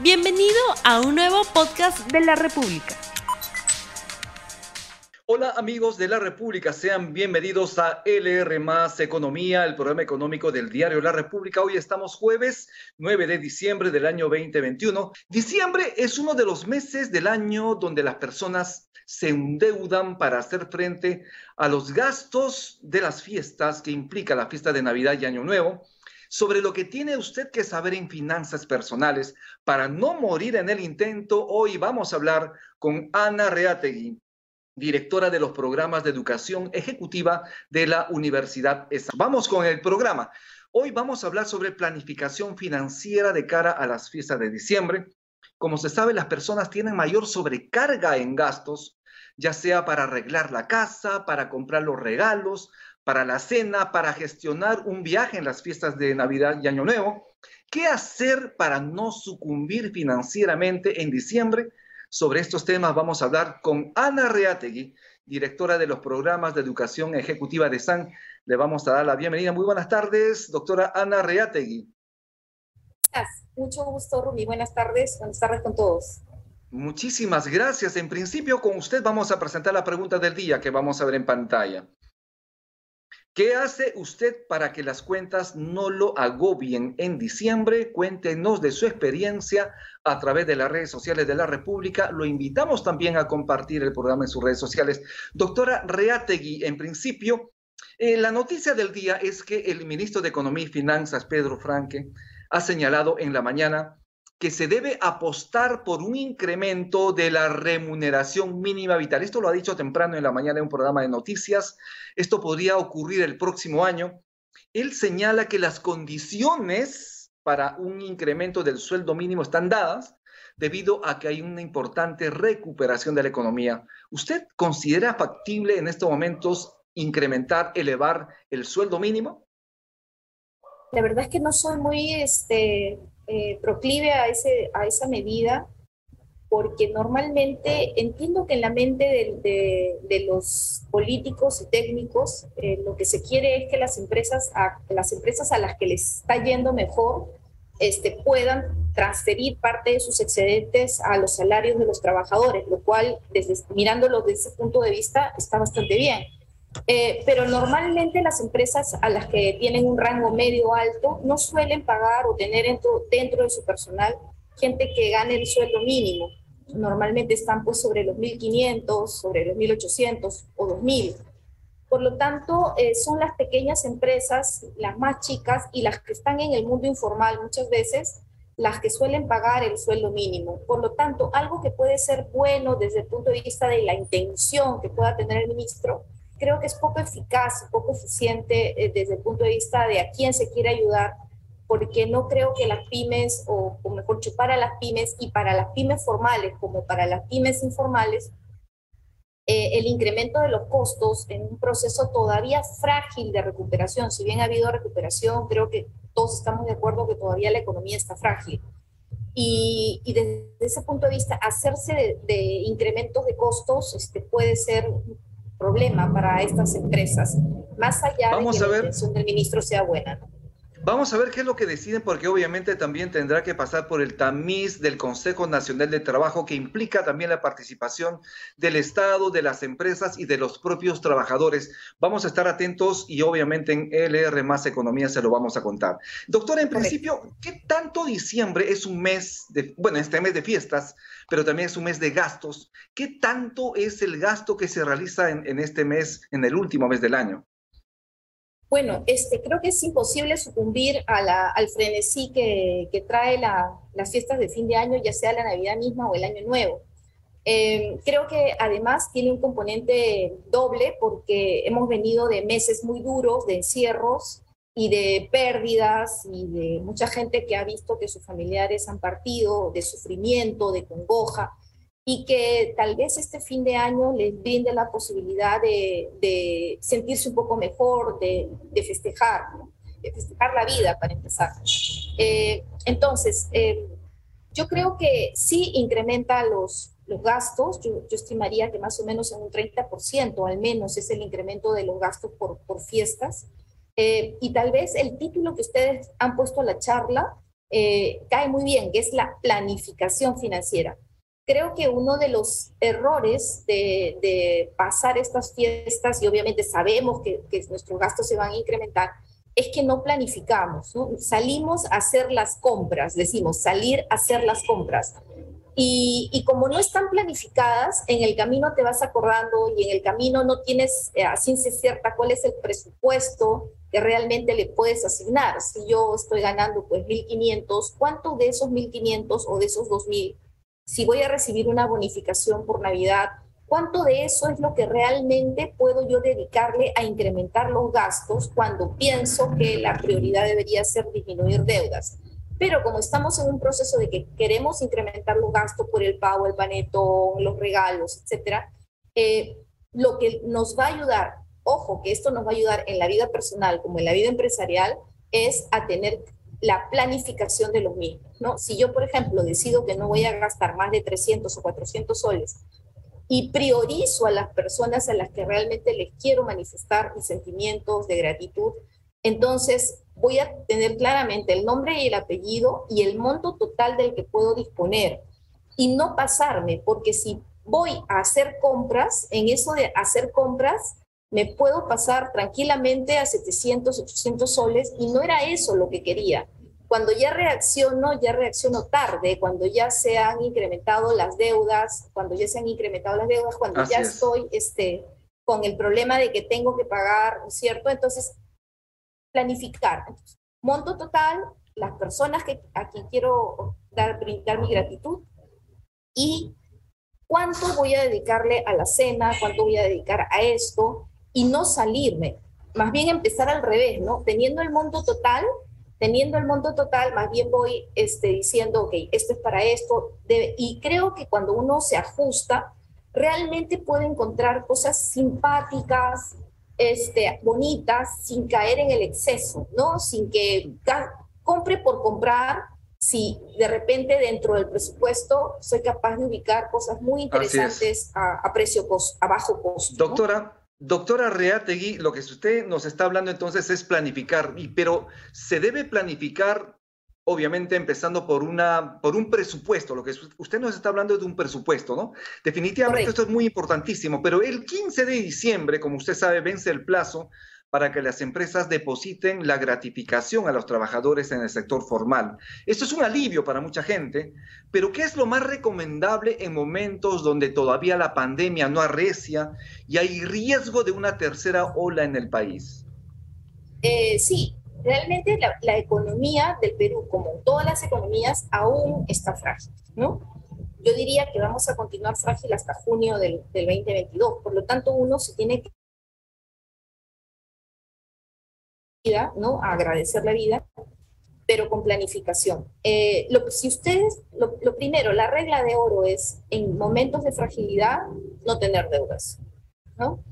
Bienvenido a un nuevo podcast de la República. Hola amigos de la República, sean bienvenidos a LR Economía, el programa económico del diario La República. Hoy estamos jueves 9 de diciembre del año 2021. Diciembre es uno de los meses del año donde las personas se endeudan para hacer frente a los gastos de las fiestas que implica la fiesta de Navidad y Año Nuevo sobre lo que tiene usted que saber en finanzas personales para no morir en el intento. Hoy vamos a hablar con Ana Reategui, directora de los programas de educación ejecutiva de la Universidad ESA. Vamos con el programa. Hoy vamos a hablar sobre planificación financiera de cara a las fiestas de diciembre. Como se sabe, las personas tienen mayor sobrecarga en gastos, ya sea para arreglar la casa, para comprar los regalos, para la cena, para gestionar un viaje en las fiestas de Navidad y Año Nuevo. ¿Qué hacer para no sucumbir financieramente en diciembre? Sobre estos temas vamos a hablar con Ana Reategui, directora de los programas de educación ejecutiva de SAN. Le vamos a dar la bienvenida. Muy buenas tardes, doctora Ana Reategui. Mucho gusto, Rumi. Buenas tardes. Buenas tardes con todos. Muchísimas gracias. En principio, con usted vamos a presentar la pregunta del día que vamos a ver en pantalla. ¿Qué hace usted para que las cuentas no lo agobien en diciembre? Cuéntenos de su experiencia a través de las redes sociales de la República. Lo invitamos también a compartir el programa en sus redes sociales. Doctora Reategui, en principio, eh, la noticia del día es que el ministro de Economía y Finanzas, Pedro Franque, ha señalado en la mañana que se debe apostar por un incremento de la remuneración mínima vital. Esto lo ha dicho temprano en la mañana en un programa de noticias. Esto podría ocurrir el próximo año. Él señala que las condiciones para un incremento del sueldo mínimo están dadas debido a que hay una importante recuperación de la economía. ¿Usted considera factible en estos momentos incrementar, elevar el sueldo mínimo? La verdad es que no soy muy este, eh, proclive a, ese, a esa medida porque normalmente entiendo que en la mente de, de, los políticos y técnicos eh, lo que se quiere es que las empresas, a, las empresas a las que les está yendo mejor este, puedan transferir parte de sus excedentes a los salarios de los trabajadores, lo cual, desde, mirándolo desde ese punto de vista, está bastante bien. Eh, pero normalmente las empresas a las que tienen un rango medio alto no suelen pagar o tener dentro, dentro de su personal gente que gane el sueldo mínimo. Normalmente están pues sobre los 1.500, sobre los 1.800 o 2.000. Por lo tanto, eh, son las pequeñas empresas, las más chicas y las que están en el mundo informal muchas veces, las que suelen pagar el sueldo mínimo. Por lo tanto, algo que puede ser bueno desde el punto de vista de la intención que pueda tener el ministro, creo que es poco eficaz, poco eficiente eh, desde el punto de vista de a quién se quiere ayudar, porque no creo que las pymes, o, o mejor dicho, para las pymes y para las pymes formales como para las pymes informales, eh, el incremento de los costos en un proceso todavía frágil de recuperación. Si bien ha habido recuperación, creo que todos estamos de acuerdo que todavía la economía está frágil. Y, y desde ese punto de vista, hacerse de, de incrementos de costos este, puede ser problema para estas empresas, más allá de que la intención del ministro sea buena. Vamos a ver qué es lo que deciden, porque obviamente también tendrá que pasar por el tamiz del Consejo Nacional de Trabajo, que implica también la participación del Estado, de las empresas y de los propios trabajadores. Vamos a estar atentos y obviamente en LR Más Economía se lo vamos a contar. Doctora, en principio, ¿qué tanto diciembre es un mes de, bueno, este mes de fiestas, pero también es un mes de gastos? ¿Qué tanto es el gasto que se realiza en, este mes, en el último mes del año? Bueno, este, creo que es imposible sucumbir al frenesí que, trae la, las fiestas de fin de año, ya sea la Navidad misma o el Año Nuevo. Eh, creo que además tiene un componente doble porque hemos venido de meses muy duros, de encierros y de pérdidas y de mucha gente que ha visto que sus familiares han partido, de sufrimiento, de congoja y que tal vez este fin de año les brinde la posibilidad de, sentirse un poco mejor, de, festejar, de festejar la vida para empezar. Eh, entonces, eh, yo creo que sí incrementa los, los gastos, yo, estimaría que más o menos en un 30% al menos es el incremento de los gastos por, por fiestas. Eh, y tal vez el título que ustedes han puesto a la charla eh, cae muy bien, que es la planificación financiera. Creo que uno de los errores de, pasar estas fiestas, y obviamente sabemos que, que, nuestros gastos se van a incrementar, es que no planificamos. Salimos a hacer las compras, decimos, salir a hacer las compras. Y, y, como no están planificadas, en el camino te vas acordando y en el camino no tienes eh, a ciencia cierta cuál es el presupuesto que realmente le puedes asignar. Si yo estoy ganando pues 1.500, ¿cuánto de esos 1.500 o de esos 2.000 si voy a recibir una bonificación por Navidad, ¿cuánto de eso es lo que realmente puedo yo dedicarle a incrementar los gastos cuando pienso que la prioridad debería ser disminuir deudas? Pero como estamos en un proceso de que queremos incrementar los gastos por el pago, el panetón, los regalos, etcétera, eh, lo que nos va a ayudar, ojo, que esto nos va a ayudar en la vida personal como en la vida empresarial, es a tener la planificación de los mismos, ¿no? Si yo, por ejemplo, decido que no voy a gastar más de 300 o 400 soles y priorizo a las personas a las que realmente les quiero manifestar mis sentimientos de gratitud, entonces voy a tener claramente el nombre y el apellido y el monto total del que puedo disponer y no pasarme, porque si voy a hacer compras, en eso de hacer compras, me puedo pasar tranquilamente a 700, 800 soles y no era eso lo que quería. Cuando ya reacciono, ya reacciono tarde, cuando ya se han incrementado las deudas, cuando ya se han incrementado las deudas, cuando ya estoy este, con el problema de que tengo que pagar, ¿cierto? Entonces, planificar. monto total, las personas que, a quien quiero dar, brindar mi gratitud y cuánto voy a dedicarle a la cena, cuánto voy a dedicar a esto, y no salirme, más bien empezar al revés, ¿no? Teniendo el monto total, teniendo el monto total, más bien voy este, diciendo, ok, esto es para esto, y creo que cuando uno se ajusta, realmente puede encontrar cosas simpáticas, este, bonitas, sin caer en el exceso, ¿no? Sin que compre por comprar, si de repente dentro del presupuesto soy capaz de ubicar cosas muy interesantes a, precio a bajo costo. Doctora, Doctora Reategui, lo que usted nos está hablando entonces es planificar, pero se debe planificar, obviamente, empezando por, una, por un presupuesto. Lo que usted nos está hablando es de un presupuesto, ¿no? Definitivamente esto es muy importantísimo, pero el 15 de diciembre, como usted sabe, vence el plazo para que las empresas depositen la gratificación a los trabajadores en el sector formal. Esto es un alivio para mucha gente, pero ¿qué es lo más recomendable en momentos donde todavía la pandemia no arrecia y hay riesgo de una tercera ola en el país? Eh, sí, realmente la, economía del Perú, como todas las economías, aún está frágil, ¿no? Yo diría que vamos a continuar frágil hasta junio del, del 2022. Por lo tanto, uno se tiene que ¿no? A agradecer la vida, pero con planificación. Eh, lo, si ustedes, lo, primero, la regla de oro es en momentos de fragilidad no tener deudas, ¿no?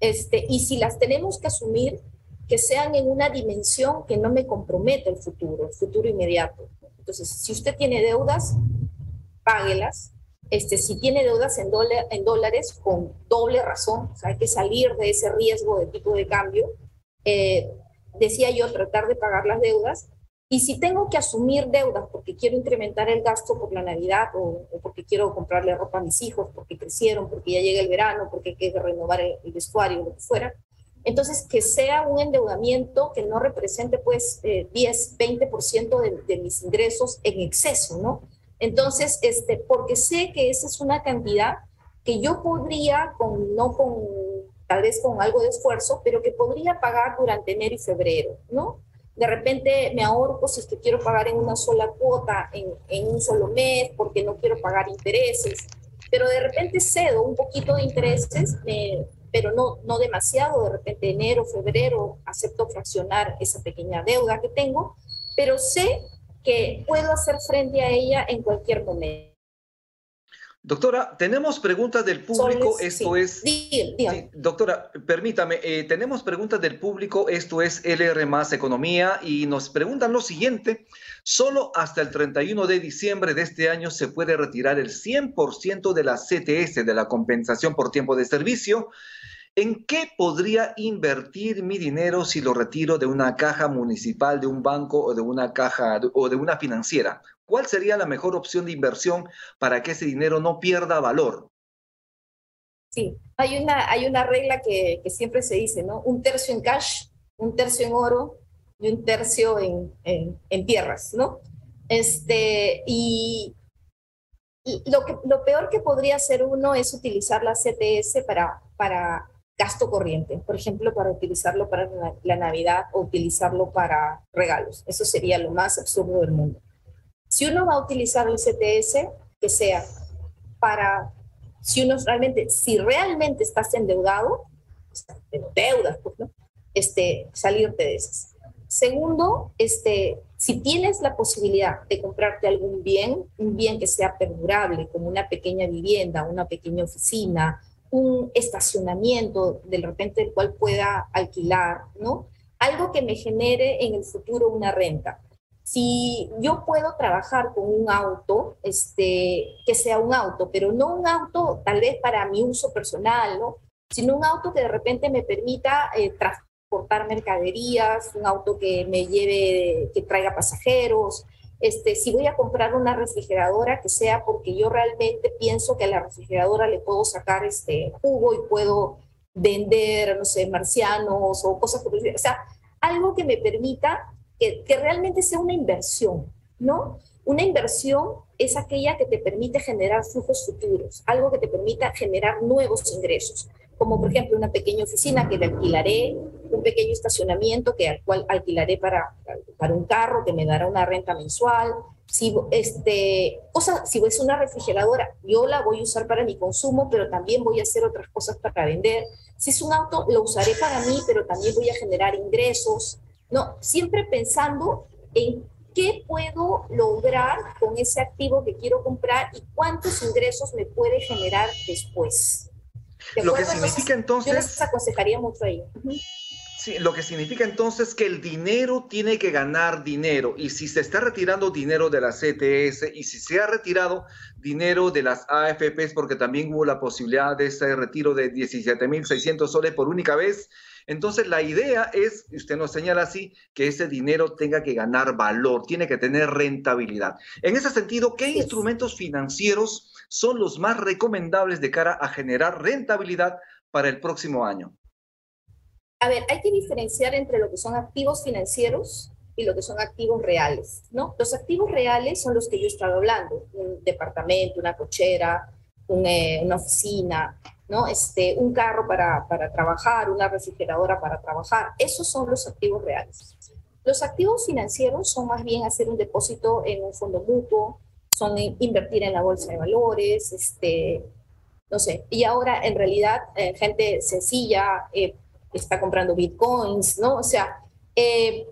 Este, y si las tenemos que asumir, que sean en una dimensión que no me comprometa el futuro, el futuro inmediato. Entonces, si usted tiene deudas, páguelas. Este, si tiene deudas en, en dólares, con doble razón, hay que salir de ese riesgo de tipo de cambio. Eh, decía yo, tratar de pagar las deudas. Y si tengo que asumir deudas porque quiero incrementar el gasto por la Navidad o, porque quiero comprarle ropa a mis hijos, porque crecieron, porque ya llega el verano, porque hay que renovar el, vestuario, lo que fuera, entonces que sea un endeudamiento que no represente pues 10, eh, 20% de, de mis ingresos en exceso, ¿no? Entonces, este, porque sé que esa es una cantidad que yo podría, con, no con tal vez con algo de esfuerzo, pero que podría pagar durante enero y febrero, ¿no? De repente me ahorro si es que quiero pagar en una sola cuota, en, en un solo mes, porque no quiero pagar intereses, pero de repente cedo un poquito de intereses, pero no, no demasiado, de repente enero, febrero, acepto fraccionar esa pequeña deuda que tengo, pero sé que puedo hacer frente a ella en cualquier momento. Doctora, tenemos preguntas del público, esto es... doctora, permítame, eh, tenemos preguntas del público, esto es LR más Economía, y nos preguntan lo siguiente, solo hasta el 31 de diciembre de este año se puede retirar el 100% de la CTS, de la compensación por tiempo de servicio, ¿En qué podría invertir mi dinero si lo retiro de una caja municipal, de un banco o de una caja o de una financiera? ¿Cuál sería la mejor opción de inversión para que ese dinero no pierda valor? Sí, hay una, hay una regla que, siempre se dice, ¿no? Un tercio en cash, un tercio en oro y un tercio en, en, tierras, ¿no? Este, y, lo, que, lo peor que podría hacer uno es utilizar la CTS para, para gasto corriente, por ejemplo, para utilizarlo para la Navidad o utilizarlo para regalos. Eso sería lo más absurdo del mundo. Si uno va a utilizar el CTS, que sea para, si uno realmente, si realmente estás endeudado, te deudas, pues, este, salirte de esas. Segundo, este, si tienes la posibilidad de comprarte algún bien, un bien que sea perdurable, como una pequeña vivienda, una pequeña oficina, un estacionamiento de repente el cual pueda alquilar, ¿no? Algo que me genere en el futuro una renta. Si yo puedo trabajar con un auto, este, que sea un auto, pero no un auto tal vez para mi uso personal, ¿no? Sino un auto que de repente me permita eh, transportar mercaderías, un auto que me lleve, que traiga pasajeros, este, si voy a comprar una refrigeradora, que sea porque yo realmente pienso que a la refrigeradora le puedo sacar este jugo y puedo vender, no sé, marcianos o cosas por O sea, algo que me permita que, que realmente sea una inversión, ¿no? Una inversión es aquella que te permite generar flujos futuros, algo que te permita generar nuevos ingresos como por ejemplo una pequeña oficina que le alquilaré, un pequeño estacionamiento que al cual alquilaré para, para un carro que me dará una renta mensual. Si, este, cosa, si es una refrigeradora, yo la voy a usar para mi consumo, pero también voy a hacer otras cosas para vender. Si es un auto, lo usaré para mí, pero también voy a generar ingresos. No, siempre pensando en qué puedo lograr con ese activo que quiero comprar y cuántos ingresos me puede generar después. Lo que significa entonces... Yo les aconsejaría mucho ahí. Sí, lo que significa entonces que el dinero tiene que ganar dinero y si se está retirando dinero de la CTS y si se ha retirado dinero de las AFPs porque también hubo la posibilidad de ese retiro de 17.600 soles por única vez, entonces la idea es, usted nos señala así, que ese dinero tenga que ganar valor, tiene que tener rentabilidad. En ese sentido, ¿qué instrumentos financieros son los más recomendables de cara a generar rentabilidad para el próximo año? A ver, hay que diferenciar entre lo que son activos financieros y lo que son activos reales, ¿no? Los activos reales son los que yo he estado hablando, un departamento, una cochera, eh, una oficina, ¿no? Este, un carro para, para trabajar, una refrigeradora para trabajar. Esos son los activos reales. Los activos financieros son más bien hacer un depósito en un fondo mutuo, son invertir en la bolsa de valores, este, no sé. Y ahora en realidad eh, gente sencilla eh, está comprando bitcoins, ¿no? O sea, eh,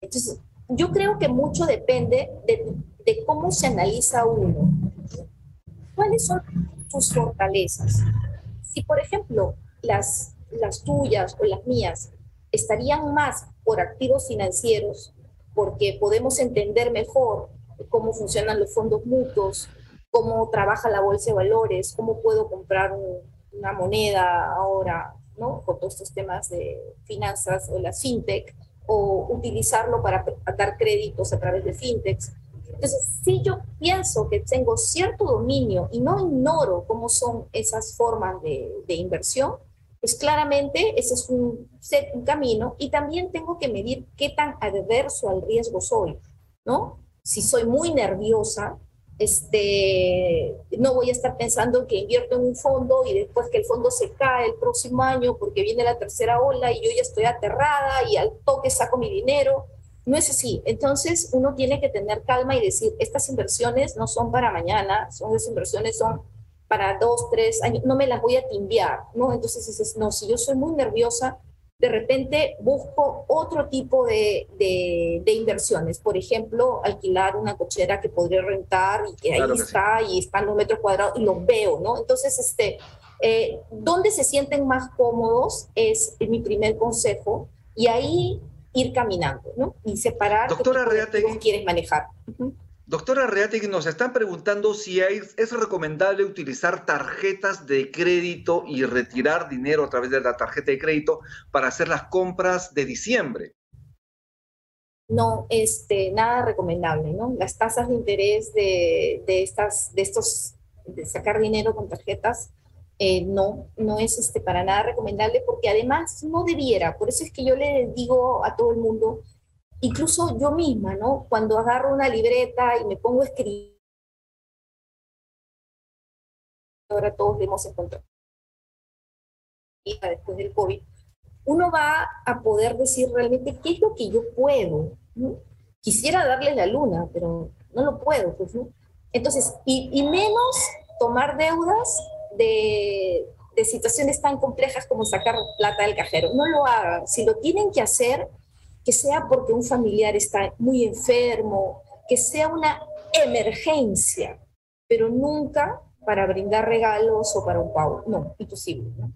entonces yo creo que mucho depende de, de cómo se analiza uno. ¿Cuáles son tus fortalezas? Si, por ejemplo, las, las tuyas o las mías estarían más por activos financieros, porque podemos entender mejor cómo funcionan los fondos mutuos, cómo trabaja la bolsa de valores, cómo puedo comprar una moneda ahora, ¿no? Con todos estos temas de finanzas o la fintech, o utilizarlo para dar créditos a través de fintechs. Entonces, si yo pienso que tengo cierto dominio y no ignoro cómo son esas formas de, de inversión, pues claramente ese es un, un camino y también tengo que medir qué tan adverso al riesgo soy, ¿no? si soy muy nerviosa, este, no voy a estar pensando que invierto en un fondo y después que el fondo se cae el próximo año porque viene la tercera ola y yo ya estoy aterrada y al toque saco mi dinero. No es así. Entonces uno tiene que tener calma y decir, estas inversiones no son para mañana, son esas inversiones son para dos, tres años, no me las voy a timbiar, ¿no? Entonces dices, no, si yo soy muy nerviosa, de repente busco otro tipo de, de, inversiones. Por ejemplo, alquilar una cochera que podría rentar y que ahí está y está en un metro cuadrado y lo veo, ¿no? Entonces, este, eh, ¿dónde se sienten más cómodos? Es mi primer consejo. Y ahí ir caminando, ¿no? Y separar Doctora qué quieres manejar. Doctora Reategui, nos están preguntando si es recomendable utilizar tarjetas de crédito y retirar dinero a través de la tarjeta de crédito para hacer las compras de diciembre. No, este, nada recomendable, ¿no? Las tasas de interés de, estas, de estos, de sacar dinero con tarjetas, eh, no, no es este, para nada recomendable porque además no debiera. Por eso es que yo le digo a todo el mundo, incluso yo misma, ¿no? Cuando agarro una libreta y me pongo a escribir, ahora todos hemos encontrado después del COVID, uno va a poder decir realmente qué es lo que yo puedo. Quisiera darle la luna, pero no lo puedo, pues. Entonces, y menos tomar deudas de, situaciones tan complejas como sacar plata del cajero. No lo hagan. Si lo tienen que hacer, que sea porque un familiar está muy enfermo, que sea una emergencia, pero nunca para brindar regalos o para un pago. No, imposible. ¿no?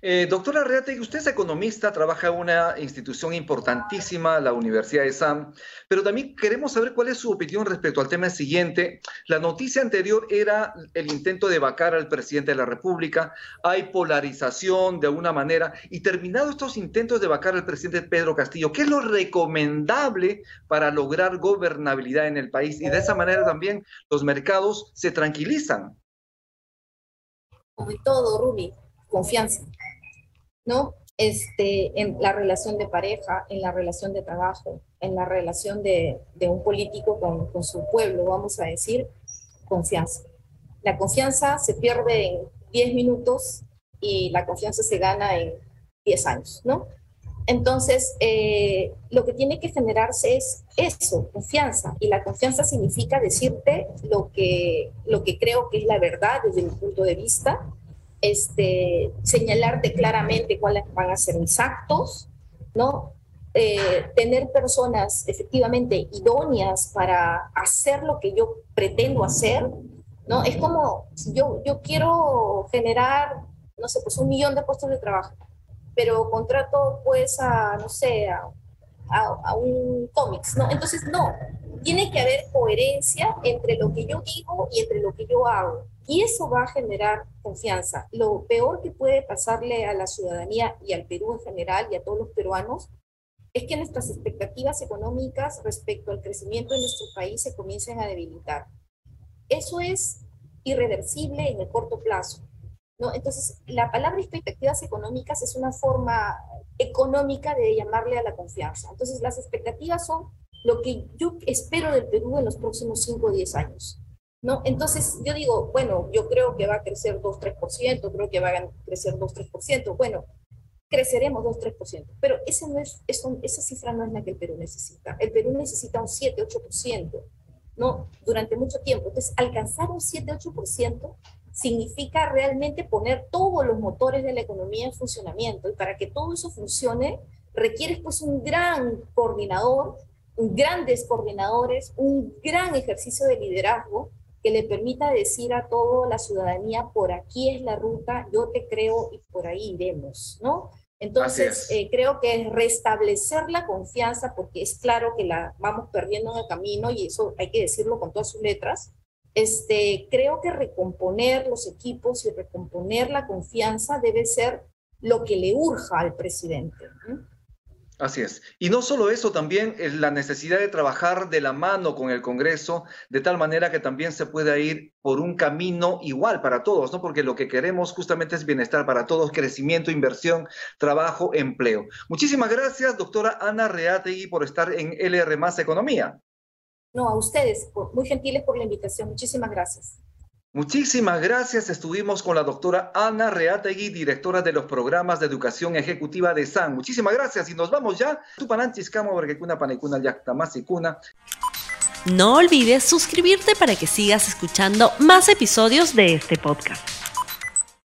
Eh, doctora Reate, usted es economista, trabaja en una institución importantísima, la Universidad de SAM, pero también queremos saber cuál es su opinión respecto al tema siguiente. La noticia anterior era el intento de vacar al presidente de la República, hay polarización de alguna manera, y terminados estos intentos de vacar al presidente Pedro Castillo, ¿qué es lo recomendable para lograr gobernabilidad en el país? Y de esa manera también los mercados se tranquilizan. Como todo, Rumi, confianza. ¿no? Este, en la relación de pareja, en la relación de trabajo, en la relación de, un político con, su pueblo, vamos a decir, confianza. La confianza se pierde en 10 minutos y la confianza se gana en 10 años, ¿no? Entonces, eh, lo que tiene que generarse es eso, confianza. Y la confianza significa decirte lo que, lo que creo que es la verdad desde mi punto de vista, este, señalarte claramente cuáles van a ser mis actos, ¿no? Eh, tener personas efectivamente idóneas para hacer lo que yo pretendo hacer, ¿no? Es como, yo, yo quiero generar, no sé, pues un millón de puestos de trabajo, pero contrato pues a, no sé, a, a un cómics, ¿no? Entonces, no, tiene que haber coherencia entre lo que yo digo y entre lo que yo hago. Y eso va a generar confianza. Lo peor que puede pasarle a la ciudadanía y al Perú en general y a todos los peruanos es que nuestras expectativas económicas respecto al crecimiento de nuestro país se comiencen a debilitar. Eso es irreversible en el corto plazo. ¿no? Entonces, la palabra expectativas económicas es una forma económica de llamarle a la confianza. Entonces, las expectativas son lo que yo espero del Perú en los próximos 5 o 10 años. ¿No? Entonces yo digo, bueno, yo creo que va a crecer 2-3%, creo que va a crecer 2-3%, bueno, creceremos 2-3%, pero ese no es, eso, esa cifra no es la que el Perú necesita. El Perú necesita un 7-8%, ¿no? Durante mucho tiempo. Entonces, alcanzar un 7-8% significa realmente poner todos los motores de la economía en funcionamiento y para que todo eso funcione requiere pues un gran coordinador, grandes coordinadores, un gran ejercicio de liderazgo que le permita decir a toda la ciudadanía, por aquí es la ruta, yo te creo y por ahí iremos, ¿no? Entonces, eh, creo que es restablecer la confianza, porque es claro que la vamos perdiendo en el camino y eso hay que decirlo con todas sus letras. Este, creo que recomponer los equipos y recomponer la confianza debe ser lo que le urja al presidente. Así es. Y no solo eso, también la necesidad de trabajar de la mano con el Congreso, de tal manera que también se pueda ir por un camino igual para todos, ¿no? Porque lo que queremos justamente es bienestar para todos, crecimiento, inversión, trabajo, empleo. Muchísimas gracias, doctora Ana Reategui, por estar en LR Más Economía. No, a ustedes, muy gentiles por la invitación. Muchísimas gracias. Muchísimas gracias. Estuvimos con la doctora Ana Reategui, directora de los programas de educación ejecutiva de SAN. Muchísimas gracias y nos vamos ya. No olvides suscribirte para que sigas escuchando más episodios de este podcast.